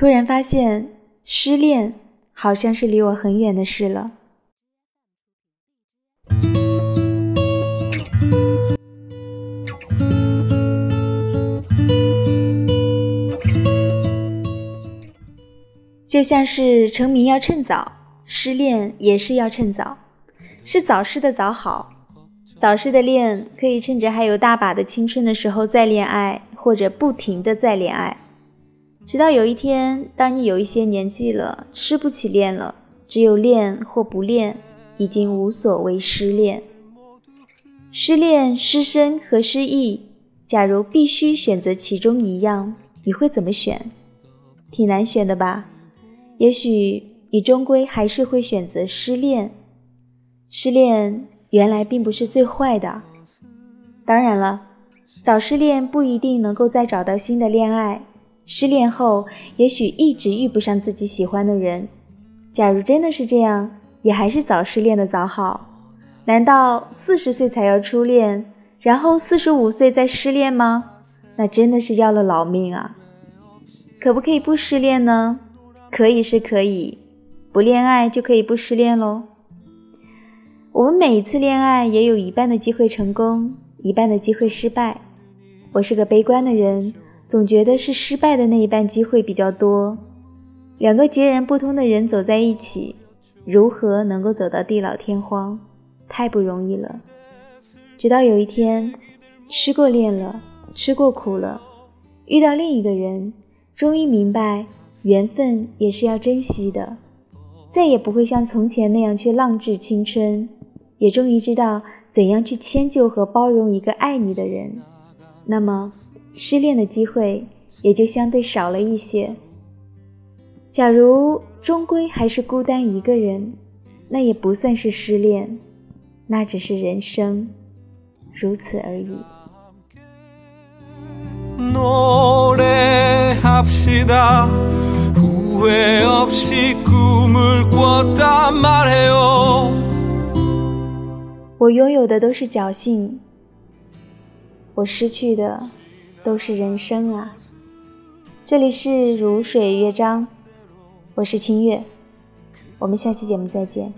突然发现失恋好像是离我很远的事了。就像是成名要趁早，失恋也是要趁早，是早失的早好。早失的恋可以趁着还有大把的青春的时候再恋爱，或者不停的再恋爱，直到有一天，当你有一些年纪了，吃不起恋了，只有恋或不恋，已经无所谓失恋。失恋、失身和失忆，假如必须选择其中一样，你会怎么选？挺难选的吧？也许你终归还是会选择失恋。失恋原来并不是最坏的。当然了，早失恋不一定能够再找到新的恋爱。失恋后，也许一直遇不上自己喜欢的人。假如真的是这样，也还是早失恋的早好。难道四十岁才要初恋，然后四十五岁再失恋吗？那真的是要了老命啊！可不可以不失恋呢？可以是可以，不恋爱就可以不失恋喽。我们每一次恋爱也有一半的机会成功，一半的机会失败。我是个悲观的人，总觉得是失败的那一半机会比较多。两个截然不同的人走在一起，如何能够走到地老天荒，太不容易了。直到有一天，失过恋了，吃过苦了，遇到另一个人，终于明白。缘分也是要珍惜的，再也不会像从前那样去浪掷青春，也终于知道怎样去迁就和包容一个爱你的人，那么失恋的机会也就相对少了一些。假如终归还是孤单一个人，那也不算是失恋，那只是人生，如此而已。我拥有的都是侥幸，我失去的都是人生啊！这里是如水乐章，我是清月，我们下期节目再见。